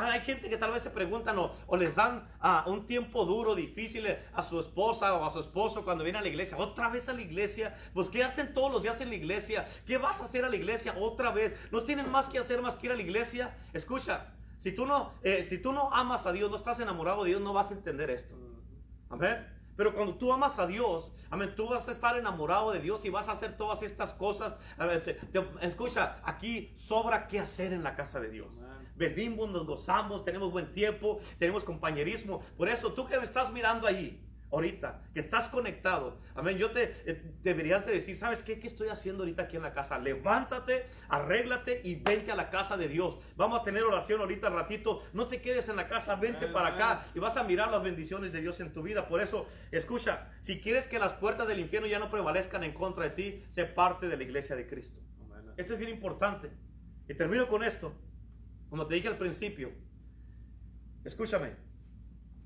S2: Hay gente que tal vez se preguntan o, les dan ah, un tiempo duro, difícil a su esposa o a su esposo cuando viene a la iglesia. Otra vez a la iglesia. Pues ¿qué hacen todos los días en la iglesia? ¿Qué vas a hacer a la iglesia otra vez? ¿No tienen más que hacer más que ir a la iglesia? Escucha, si tú no, eh, si tú no amas a Dios, no estás enamorado de Dios, no vas a entender esto. Amén. Pero cuando tú amas a Dios, amén, tú vas a estar enamorado de Dios y vas a hacer todas estas cosas. escucha, aquí sobra qué hacer en la casa de Dios. Venimos, nos gozamos, tenemos buen tiempo, tenemos compañerismo. Por eso tú que me estás mirando allí, ahorita, que estás conectado. Amén. Yo te eh, deberías de decir, ¿sabes qué? ¿Qué estoy haciendo ahorita aquí en la casa? Levántate, arréglate y vente a la casa de Dios. Vamos a tener oración ahorita ratito. No te quedes en la casa, vente para acá y vas a mirar las bendiciones de Dios en tu vida. Por eso, escucha, si quieres que las puertas del infierno ya no prevalezcan en contra de ti, sé parte de la iglesia de Cristo. Esto es bien importante. Y termino con esto. Como te dije al principio, escúchame,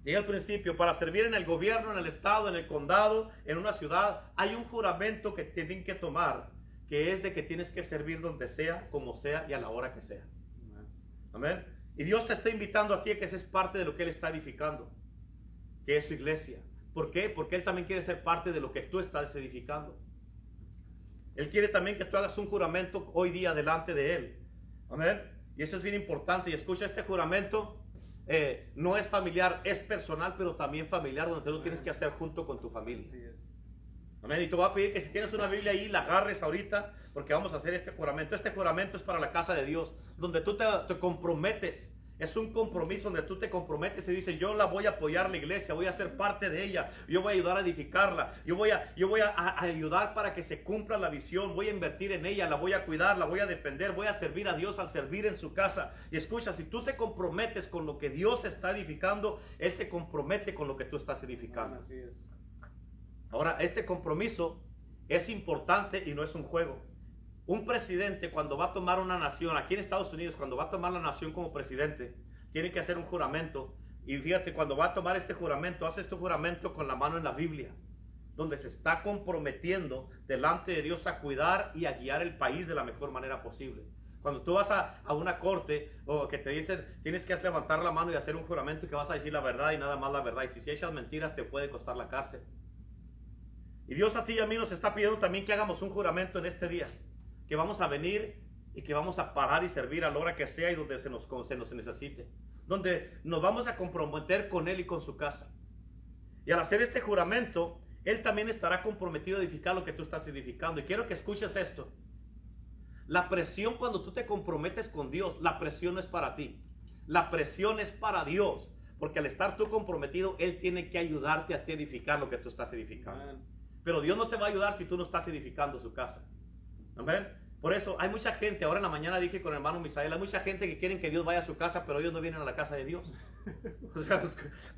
S2: Dije al principio, para servir en el gobierno, en el estado, en el condado, en una ciudad, hay un juramento que tienen que tomar, que es de que tienes que servir donde sea, como sea y a la hora que sea. Amén. Y Dios te está invitando a ti a que seas parte de lo que Él está edificando, que es su iglesia. ¿Por qué? Porque Él también quiere ser parte de lo que tú estás edificando. Él quiere también que tú hagas un juramento hoy día delante de Él. Amén. Y eso es bien importante. Y escucha este juramento eh, no es familiar, es personal, pero también familiar, donde tú lo tienes que hacer junto con tu familia. Amén. Y te voy a pedir que si tienes una Biblia ahí, la agarres ahorita, porque vamos a hacer este juramento. Este juramento es para la casa de Dios, donde tú te, te comprometes es un compromiso donde tú te comprometes y dices, yo la voy a apoyar la iglesia, voy a ser parte de ella, yo voy a ayudar a edificarla, yo voy a, yo voy a, ayudar para que se cumpla la visión, voy a invertir en ella, la voy a cuidar, la voy a defender, voy a servir a Dios al servir en su casa. Y escucha, si tú te comprometes con lo que Dios está edificando, Él se compromete con lo que tú estás edificando. Ahora, este compromiso es importante y no es un juego. Un presidente cuando va a tomar una nación, aquí en Estados Unidos, cuando va a tomar la nación como presidente, tiene que hacer un juramento. Y fíjate, cuando va a tomar este juramento, hace este juramento con la mano en la Biblia, donde se está comprometiendo delante de Dios a cuidar y a guiar el país de la mejor manera posible. Cuando tú vas a, a, una corte o que te dicen tienes que levantar la mano y hacer un juramento que vas a decir la verdad y nada más la verdad. Y si, si echas mentiras te puede costar la cárcel. Y Dios a ti y a mí nos está pidiendo también que hagamos un juramento en este día que vamos a venir y que vamos a parar y servir a la hora que sea y donde se nos, se nos necesite. Donde nos vamos a comprometer con Él y con su casa. Y al hacer este juramento, Él también estará comprometido a edificar lo que tú estás edificando. Y quiero que escuches esto. La presión cuando tú te comprometes con Dios, la presión no es para ti. La presión es para Dios. Porque al estar tú comprometido, Él tiene que ayudarte a ti edificar lo que tú estás edificando.
S1: Amén.
S2: Pero Dios no te va a ayudar si tú no estás edificando su casa. Amén. Por eso hay mucha gente, ahora en la mañana dije con el hermano Misael, hay mucha gente que quieren que Dios vaya a su casa, pero ellos no vienen a la casa de Dios. <laughs> O sea,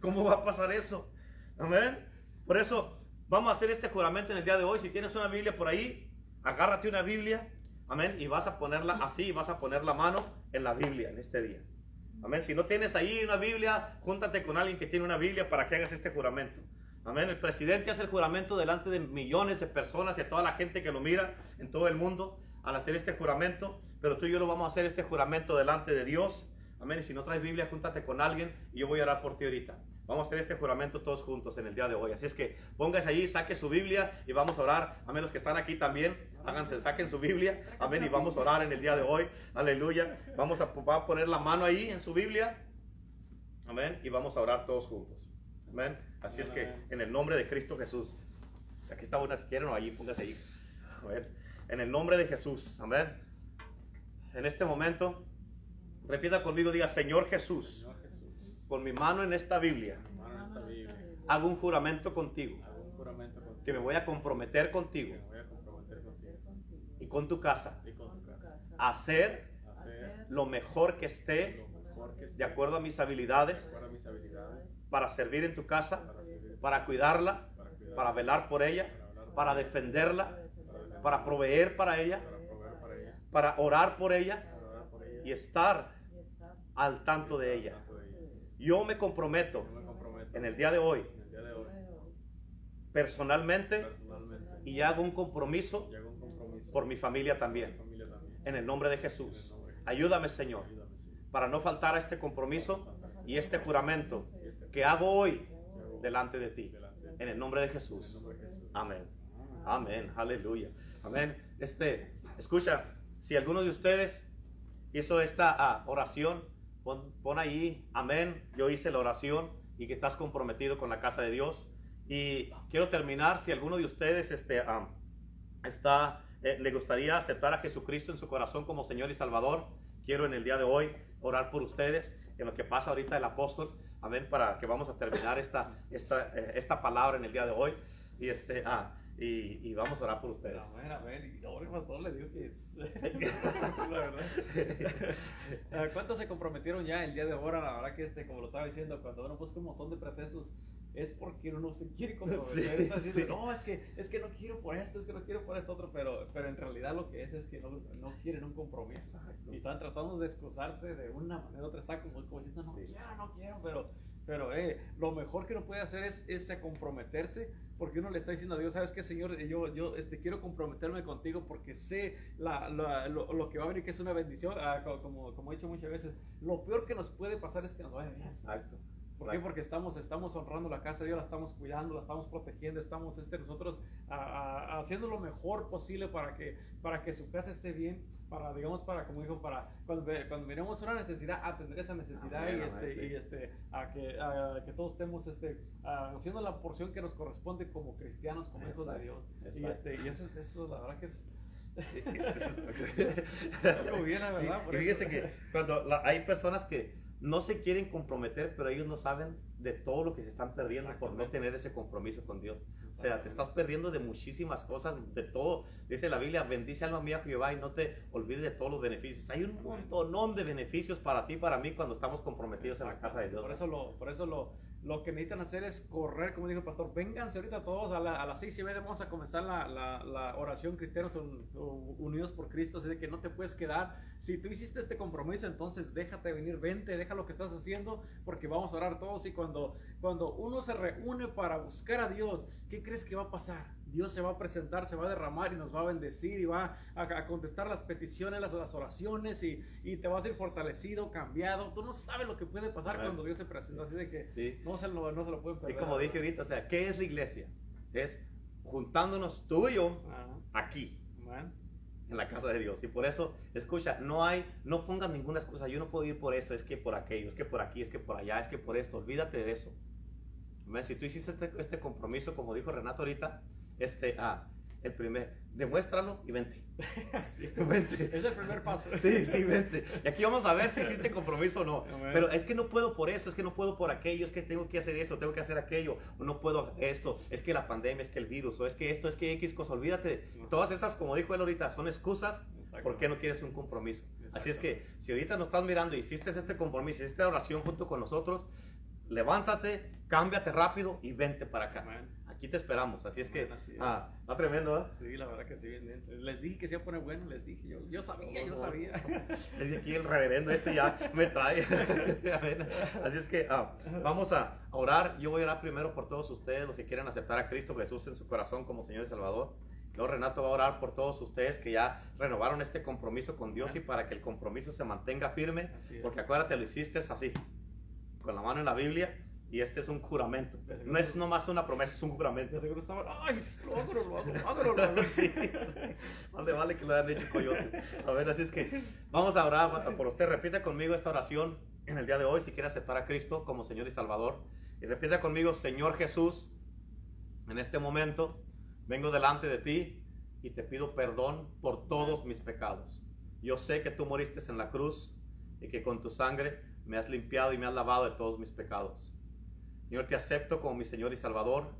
S2: ¿cómo va a pasar eso? Amén. Por eso vamos a hacer este juramento en el día de hoy. Si tienes una Biblia por ahí, agárrate una Biblia. Amén. Y vas a ponerla así, vas a poner la mano en la Biblia en este día. Amén. Si no tienes ahí una Biblia, júntate con alguien que tiene una Biblia para que hagas este juramento. Amén. El presidente hace el juramento delante de millones de personas y a toda la gente que lo mira en todo el mundo al hacer este juramento. Pero tú y yo lo vamos a hacer este juramento delante de Dios. Amén. Y si no traes Biblia, júntate con alguien y yo voy a orar por ti ahorita. Vamos a hacer este juramento todos juntos en el día de hoy. Así es que póngase allí, saque su Biblia y vamos a orar. Amén. Los que están aquí también, háganse, saquen su Biblia. Amén. Y vamos a orar en el día de hoy. Aleluya. Vamos a, va a poner la mano ahí en su Biblia. Amén. Y vamos a orar todos juntos. Amén. Así es que en el nombre de Cristo Jesús. Aquí está una si quieren o allí, póngase ahí. Amén. En el nombre de Jesús. Amén. En este momento, repita conmigo, diga, Señor Jesús,
S1: Señor Jesús,
S2: con mi mano en esta Biblia,
S1: hermano, en esta Biblia,
S2: hago un juramento contigo,
S1: hago un juramento contigo.
S2: que me voy a comprometer contigo
S1: que me voy a comprometer contigo
S2: y con tu casa
S1: y con tu casa.
S2: a hacer
S1: Hacer
S2: lo mejor que esté de acuerdo a mis habilidades para servir en tu casa,
S1: para
S2: cuidarla,
S1: para
S2: velar por ella, para defenderla,
S1: defender,
S2: para proveer para ella,
S1: para
S2: orar por ella y estar al tanto de ella. Yo me comprometo en el día de hoy personalmente y hago un compromiso por mi familia también. En el nombre de Jesús. Ayúdame, Señor, para no faltar a este compromiso y este juramento
S1: este
S2: que hago hoy delante de ti. En el nombre de Jesús. Amén. Amén. Aleluya. Amén. Este, escucha, si alguno de ustedes hizo esta ah, oración, pon, pon ahí, amén. Yo hice la oración y que estás comprometido con la casa de Dios. Y quiero terminar, si alguno de ustedes este, ah, está, eh, le gustaría aceptar a Jesucristo en su corazón como Señor y Salvador, quiero en el día de hoy orar por ustedes en lo que pasa ahorita el apóstol. Amén, para que vamos a terminar esta, esta, eh, esta palabra en el día de hoy. Y, este, ah, y, y vamos a orar por ustedes.
S1: Amén, amén. Y ahora el pastor le digo que es. <laughs> <laughs> la verdad. ¿Cuántos se comprometieron ya el día de ahora? La verdad que, este, como lo estaba diciendo, cuando uno busca un montón de pretextos, es porque uno no se quiere comprometer. <laughs>
S2: Sí, sí.
S1: no, es que, es que no quiero por esto, es que no quiero por esto otro, pero, pero en realidad lo que es es que no, no quieren un compromiso. Y están tratando de excusarse de una manera u otra. Está como, como diciendo, no
S2: Sí.
S1: quiero, no quiero, pero, pero eh, lo mejor que uno puede hacer es, es comprometerse porque uno le está diciendo a Dios, ¿sabes qué, Señor? Yo, yo este, quiero comprometerme contigo porque sé la, la- lo, lo que va a venir, que es una bendición. Ah, co- como, como he dicho muchas veces, lo peor que nos puede pasar es que nos vaya bien.
S2: Exacto.
S1: ¿Por qué? Porque estamos, estamos honrando la casa de Dios, la estamos cuidando, la estamos protegiendo, estamos este, nosotros a- a- haciendo lo mejor posible para que, para que su casa esté bien, para, digamos, para, como dijo, para cuando, cuando miremos una necesidad, atender esa necesidad
S2: Amén,
S1: y, este,
S2: sí.
S1: y este, a que, a que todos estemos este, a- haciendo la porción que nos corresponde como cristianos, como hijos de
S2: Exacto,
S1: Dios. Y,
S2: exacto.
S1: este, y eso es, eso, la verdad que es... <laughs>
S2: Algo
S1: bien, verdad, por
S2: y fíjese que cuando la- hay personas que no se quieren comprometer, pero ellos no saben de todo lo que se están perdiendo por no tener ese compromiso con Dios. O sea, te estás perdiendo de muchísimas cosas, de todo. Dice la Biblia, bendice alma mía Jehová y no te olvides de todos los beneficios. Hay un montón de beneficios para ti, para mí, cuando estamos comprometidos en la casa de Dios.
S1: Por eso lo, por eso lo, lo que necesitan hacer es correr, como dijo el pastor. Vénganse ahorita todos a, la- a las seis y media. Vamos a comenzar la, la- la oración cristianos un- unidos por Cristo. Así de que no te puedes quedar. Si tú hiciste este compromiso, entonces déjate venir, vente, deja lo que estás haciendo, porque vamos a orar todos. Y cuando, cuando uno se reúne para buscar a Dios, ¿qué crees que va a pasar? Dios se va a presentar, se va a derramar y nos va a bendecir y va a, a contestar las peticiones, las, las oraciones y, y te vas a ir fortalecido, cambiado. Tú no sabes lo que puede pasar cuando Dios se presenta. Así de que
S2: Sí.
S1: no, se lo, no se lo pueden
S2: Y
S1: perder.
S2: como dije ahorita, o sea, ¿qué es la iglesia? Es juntándonos tú y yo
S1: Ajá.
S2: aquí, en la casa de Dios. Y por eso, escucha, no hay, no pongan ninguna excusa. Yo no puedo ir por eso, es que por aquello, es que por aquí, es que por allá, es que por esto. Olvídate de eso. Si tú hiciste este, este compromiso, como dijo Renato ahorita, este, ah, el primer, demuéstralo y vente. <laughs>
S1: Así es.
S2: Vente.
S1: Es el primer paso.
S2: Sí, sí, vente. Y aquí vamos a ver si existe <laughs> compromiso o no. Pero es que no puedo por eso, es que no puedo por aquello, es que tengo que hacer esto, tengo que hacer aquello, o no puedo esto, es que la pandemia, es que el virus, o es que esto, es que X cosa, olvídate. Todas esas, como dijo él ahorita, son excusas ¿Por qué no quieres un compromiso? Así es que si ahorita nos estás mirando hiciste este compromiso, hiciste oración junto con nosotros, levántate, cámbiate rápido y vente para acá.
S1: Amén.
S2: Aquí te esperamos. Así es que,
S1: Amén, así es.
S2: ah, está tremendo, ¿eh?
S1: Sí, la verdad que sí. Les dije que se iba a poner bueno, les dije. Yo, yo sabía, yo sabía. <laughs>
S2: Es de aquí el reverendo este ya me trae. <laughs> Así es que ah, vamos a orar. Yo voy a orar primero por todos ustedes, los que quieren aceptar a Cristo Jesús en su corazón como Señor y Salvador. Luego Renato va a orar por todos ustedes que ya renovaron este compromiso con Dios y para que el compromiso se mantenga firme. Porque acuérdate, lo hiciste así, con la mano en la Biblia. Y este es un juramento. No es nomás una promesa, es un juramento.
S1: De seguro estaban, ay, lo hago, lo hago, lo hago, lo <laughs> hago.
S2: Sí, sí. Más le vale que lo hayan hecho coyotes. A ver, así es que vamos a orar por usted. Repite conmigo esta oración en el día de hoy si quiere aceptar a Cristo como Señor y Salvador. Y repita conmigo, Señor Jesús, en este momento vengo delante de ti y te pido perdón por todos mis pecados. Yo sé que tú moriste en la cruz y que con tu sangre me has limpiado y me has lavado de todos mis pecados. Señor, te acepto como mi Señor y Salvador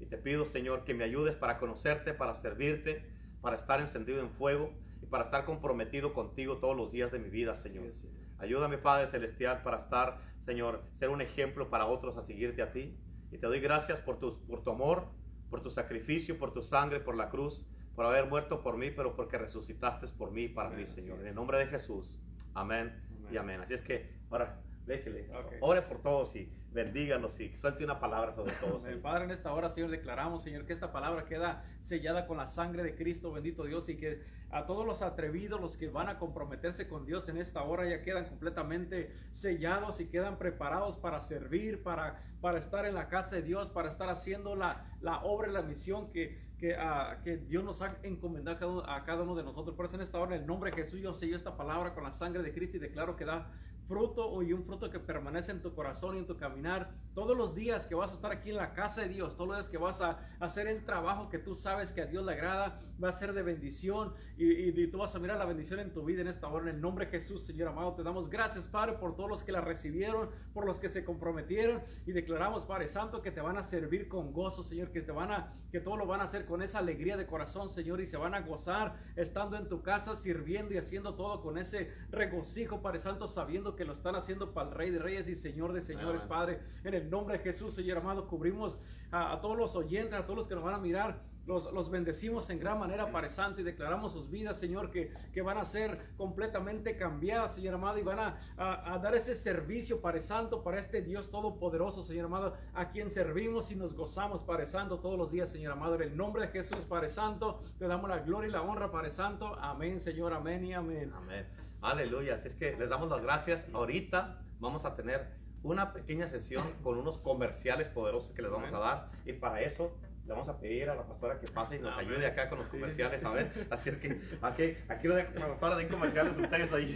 S2: y te pido, Señor, que me ayudes para conocerte, para servirte, para estar encendido en fuego y para estar comprometido contigo todos los días de mi vida, Señor.
S1: Sí, Señor.
S2: Ayúdame, Padre Celestial, para estar, Señor, ser un ejemplo para otros a seguirte a ti. Y te doy gracias por tu, por tu amor, por tu sacrificio, por tu sangre, por la cruz, por haber muerto por mí, pero porque resucitaste por mí y para
S1: Amén,
S2: mí, Señor. En el nombre de Jesús. Amén, y amén. Así es que, ahora, déjele,
S1: Ok.
S2: ore por todos y bendíganos y suelte una palabra sobre <laughs> todos.
S1: Padre, en esta hora, Señor, declaramos, Señor, que esta palabra queda sellada con la sangre de Cristo, bendito Dios, y que a todos los atrevidos, los que van a comprometerse con Dios en esta hora, ya quedan completamente sellados y quedan preparados para servir, para, para estar en la casa de Dios, para estar haciendo la, la obra y la misión que, que, ah, que Dios nos ha encomendado a cada, uno- a cada uno de nosotros. Por eso en esta hora, en el nombre de Jesús, yo sello esta palabra con la sangre de Cristo y declaro que da fruto y un fruto que permanece en tu corazón y en tu caminar. Todos los días que vas a estar aquí en la casa de Dios, todos los días que vas a hacer el trabajo que tú sabes que a Dios le agrada, va a ser de bendición y, tú vas a mirar la bendición en tu vida en esta hora. En el nombre de Jesús, Señor amado, te damos gracias, Padre, por todos los que la recibieron, por los que se comprometieron y declaramos, Padre Santo, que te van a servir con gozo, Señor, que te van a, que todo lo van a hacer con esa alegría de corazón, Señor, y se van a gozar estando en tu casa, sirviendo y haciendo todo con ese regocijo, Padre Santo, sabiendo que lo están haciendo para el Rey de Reyes y Señor de Señores,
S2: Amén.
S1: Padre. En el nombre de Jesús, Señor amado, cubrimos a, a todos los oyentes, a todos los que nos van a mirar. Los, los bendecimos en gran manera, Padre Santo, y declaramos sus vidas, Señor, que, que van a ser completamente cambiadas, Señor amado, y van a, a- a dar ese servicio, Padre Santo, para este Dios todopoderoso, Señor amado, a quien servimos y nos gozamos, Padre Santo, todos los días, Señor amado. En el nombre de Jesús, Padre Santo, te damos la gloria y la honra, Padre Santo. Amén, Señor, amén y amén.
S2: Amén. Aleluya. Así es que les damos las gracias. Ahorita vamos a tener una pequeña sesión con unos comerciales poderosos que les vamos a dar. Y para eso le vamos a pedir a la pastora que pase y nos
S1: Amén.
S2: ayude acá con los
S1: Sí.
S2: comerciales. A ver. Así es que aquí, aquí lo dejo con la pastora de comerciales ustedes ahí.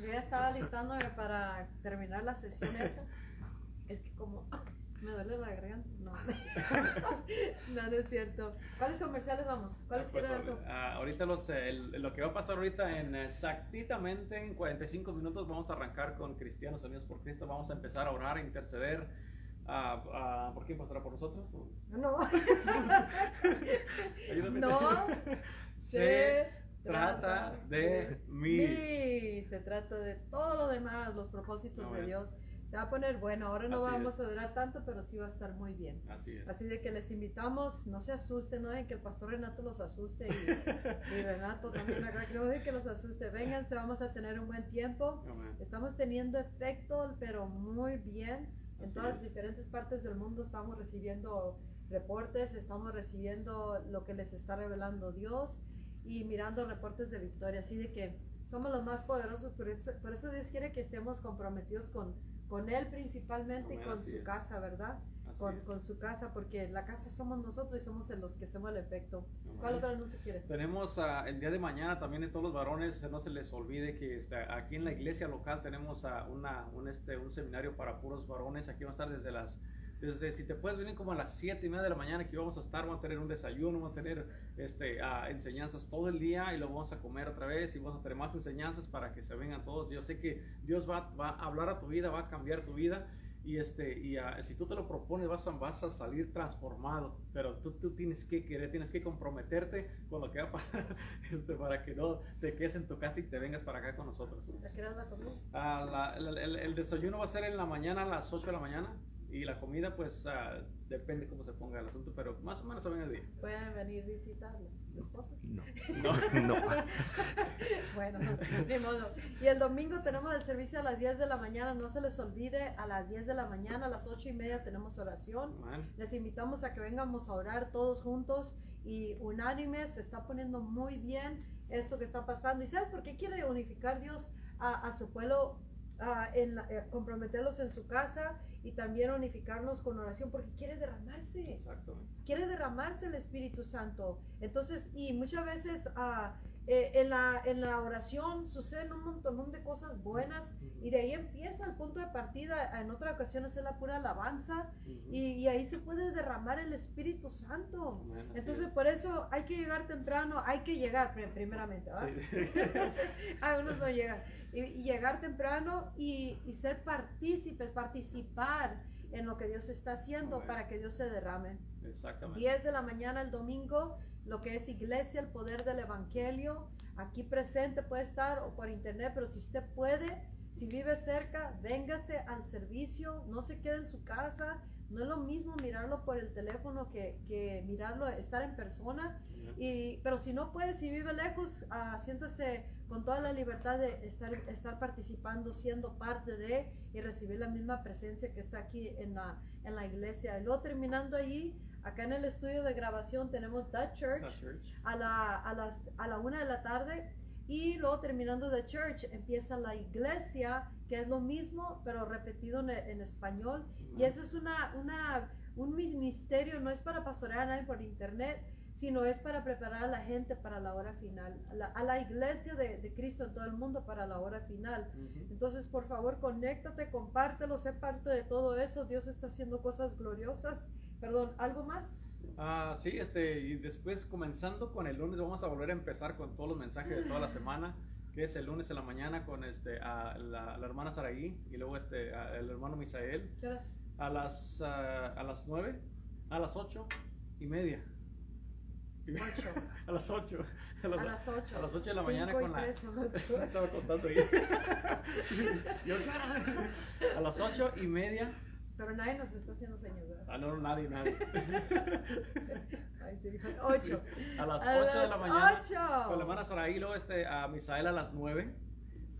S3: Yo ya estaba listándome para terminar la sesión esta. Es que como me duele la garganta. No. <laughs> no, no es cierto. ¿Cuáles comerciales vamos? ¿Cuáles
S1: Ah, pues,
S3: tú?
S1: ah, ahorita los, el- lo que va a pasar ahorita en exactamente en 45 minutos vamos a arrancar con Cristianos Unidos por Cristo. Vamos a empezar a orar, a interceder. ah, ah, ¿Por quién pasará por nosotros?
S3: No. <laughs>
S1: Ayúdame.
S3: No. <laughs>
S1: Se trata de mí.
S3: mí. Se trata de todo lo demás, los propósitos de Dios. Se va a poner bueno. Ahora no
S1: Así
S3: vamos
S1: es.
S3: a durar tanto, pero sí va a estar muy bien.
S1: Así es.
S3: Así de que les invitamos, no se asusten, no dejen que el pastor Renato los asuste y, <laughs> y Renato también, ¿verdad? Que no dejen que los asuste. Vénganse, vamos a tener un buen tiempo. Estamos teniendo efecto, pero muy bien. En
S1: Así
S3: todas las
S1: es.
S3: diferentes partes del mundo estamos recibiendo reportes, estamos recibiendo lo que les está revelando Dios y mirando reportes de victoria. Así de que somos los más poderosos, por eso, por eso Dios quiere que estemos comprometidos con, con Él principalmente y con su
S1: es.
S3: casa, ¿verdad? Con, con su casa, porque la casa somos nosotros y somos los que hacemos el efecto. ¿Cuál otro anuncio quieres?
S1: Tenemos ah, el día de mañana también en todos los varones, no se les olvide que está, aquí en la iglesia local tenemos ah, una, un, este, un seminario para puros varones. Aquí va a estar desde las, desde si te puedes venir como a las 7 y media de la mañana que vamos a estar, vamos a tener un desayuno, vamos a tener este, ah, enseñanzas todo el día y luego vamos a comer otra vez y vamos a tener más enseñanzas para que se vengan todos. Yo sé que Dios va, va a hablar a tu vida, va a cambiar tu vida y, este, y ah, si tú te lo propones vas a, vas a salir transformado, pero tú, tú tienes que querer, tienes que comprometerte con lo que va a pasar <laughs> este, para que no te quedes en tu casa y te vengas para acá con nosotros.
S3: ¿A qué hora la
S1: la- el- el desayuno va a ser en la mañana a las 8 de la mañana y la comida pues ah, depende cómo se ponga el asunto, pero más o menos se ven el día.
S3: ¿Pueden venir a visitar las esposas?
S2: No.
S1: No. <laughs>
S2: No. <laughs>
S3: Bueno, ni modo. Y el domingo tenemos el servicio a las 10 de la mañana. No se les olvide, a las 10 de la mañana, a las 8 y media tenemos oración.
S1: Man.
S3: Les invitamos a que vengamos a orar todos juntos y unánimes. Se está poniendo muy bien esto que está pasando. ¿Y sabes por qué quiere unificar Dios a, a su pueblo? en la- eh, comprometerlos en su casa y también unificarnos con oración porque quiere derramarse
S1: Exacto.
S3: quiere derramarse el Espíritu Santo. Entonces, y muchas veces ah, eh, en, la, en la oración suceden un montón de cosas buenas y de ahí empieza el punto de partida. En otra ocasión es la pura alabanza
S1: Ujú.
S3: y, y ahí se puede derramar el Espíritu Santo.
S1: Así
S3: Entonces,
S1: es.
S3: por eso hay que llegar temprano, hay que llegar pri- primeramente, ¿verdad?
S1: Sí. <laughs>
S3: Algunos no llegan. Y, y llegar temprano y, y ser partícipes, participar en lo que Dios está haciendo
S1: Amén.
S3: para que Dios se derrame.
S1: Exactamente.
S3: 10 de la mañana el domingo, lo que es iglesia, el poder del evangelio. Aquí presente puede estar o por internet, pero si usted puede, si vive cerca, véngase al servicio, no se quede en su casa. No es lo mismo mirarlo por el teléfono que, que mirarlo, estar en persona. Y, pero si no puede, si vive lejos, ah, siéntase con toda la libertad de estar, estar participando, siendo parte de y recibir la misma presencia que está aquí en la, en la iglesia. Y luego terminando allí, acá en el estudio de grabación tenemos The Church
S1: church.
S3: a la, a las, a la una de la tarde. Y luego terminando The Church empieza la iglesia, que es lo mismo, pero repetido en, en español. Y ese es una, una, un ministerio, no es para pastorear a nadie por internet, sino es para preparar a la gente para la hora final, a la, a la iglesia de, de Cristo en todo el mundo para la hora final. Entonces, por favor, conéctate, compártelo, sé parte de todo eso. Dios está haciendo cosas gloriosas. Perdón, ¿algo más?
S1: Ah, sí, este, y después comenzando con el lunes, vamos a volver a empezar con todos los mensajes de toda la semana, que es el lunes en la mañana con este, a la, la hermana Saraí y luego este, a el hermano Misael
S3: ¿Qué horas?
S1: a las, ah, a las 9, a las 8 y media.
S3: Ocho. <laughs>
S1: a las 8. A
S3: A las 8.
S1: a las 8 de la mañana con la...
S3: tres son <laughs> ocho.
S1: Estaba contando ahí. <laughs> Yo, a las 8 y media.
S3: Pero nadie nos está haciendo señas, ¿verdad?
S1: Ah, no, nadie, nadie. <laughs>
S3: Ay, sí, ocho.
S1: A las
S3: A
S1: 8 de la mañana.
S3: ocho.
S1: Con la hermana Saraí, luego este, a Misael a las 9.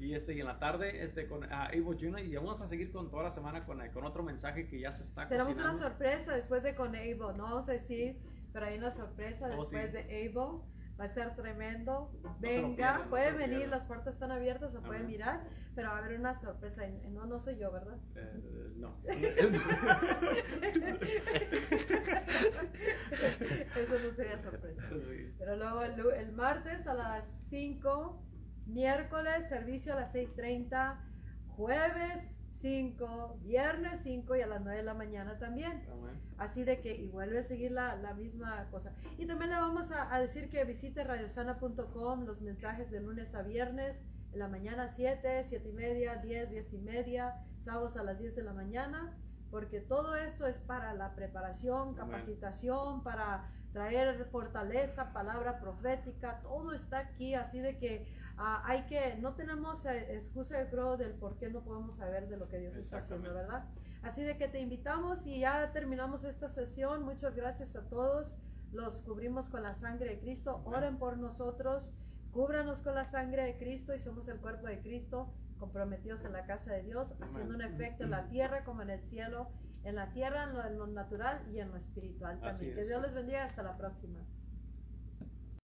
S1: Y, este, y en la tarde este, con a Evo Juna. Y vamos a seguir con toda la semana con, con otro mensaje que ya se está
S3: Tenemos una
S1: cocinando.
S3: sorpresa después de con Avo, no vamos a decir, pero hay una sorpresa
S1: Oh,
S3: después
S1: sí.
S3: de Avo. Va a ser tremendo. Venga,
S1: no se
S3: puede
S1: lo
S3: venir,
S1: pierdan.
S3: las puertas están abiertas, se puede
S1: Amén.
S3: mirar, pero va a haber una sorpresa. No, no soy yo, ¿verdad?
S1: Eh, no. <laughs>
S3: Eso no sería sorpresa. <laughs>
S1: Sí.
S3: Pero luego el, el martes a las 5, miércoles servicio a las 6.30, jueves 5, viernes 5 y a las 9 de la mañana también.
S1: Amén.
S3: Así de que y vuelve a seguir la, la misma cosa. Y también le vamos a, a decir que visite radiosana.com los mensajes de lunes a viernes, en la mañana 7, 7 y media, 10, 10 y media, sábados a las 10 de la mañana, porque todo esto es para la preparación,
S1: Amén.
S3: capacitación, para traer fortaleza, palabra profética, todo está aquí, así de que ah, hay que, no tenemos eh, excusa yo creo del por qué no podemos saber de lo que Dios está haciendo. ¿verdad? Así de que te invitamos y ya terminamos esta sesión. Muchas gracias a todos. Los cubrimos con la sangre de Cristo. Oren por nosotros. Cúbranos con la sangre de Cristo y somos el cuerpo de Cristo comprometidos en la casa de Dios, haciendo un efecto en la tierra como en el cielo, en la tierra, en lo, en lo natural y en lo espiritual también. Que. Dios les bendiga. Hasta la próxima.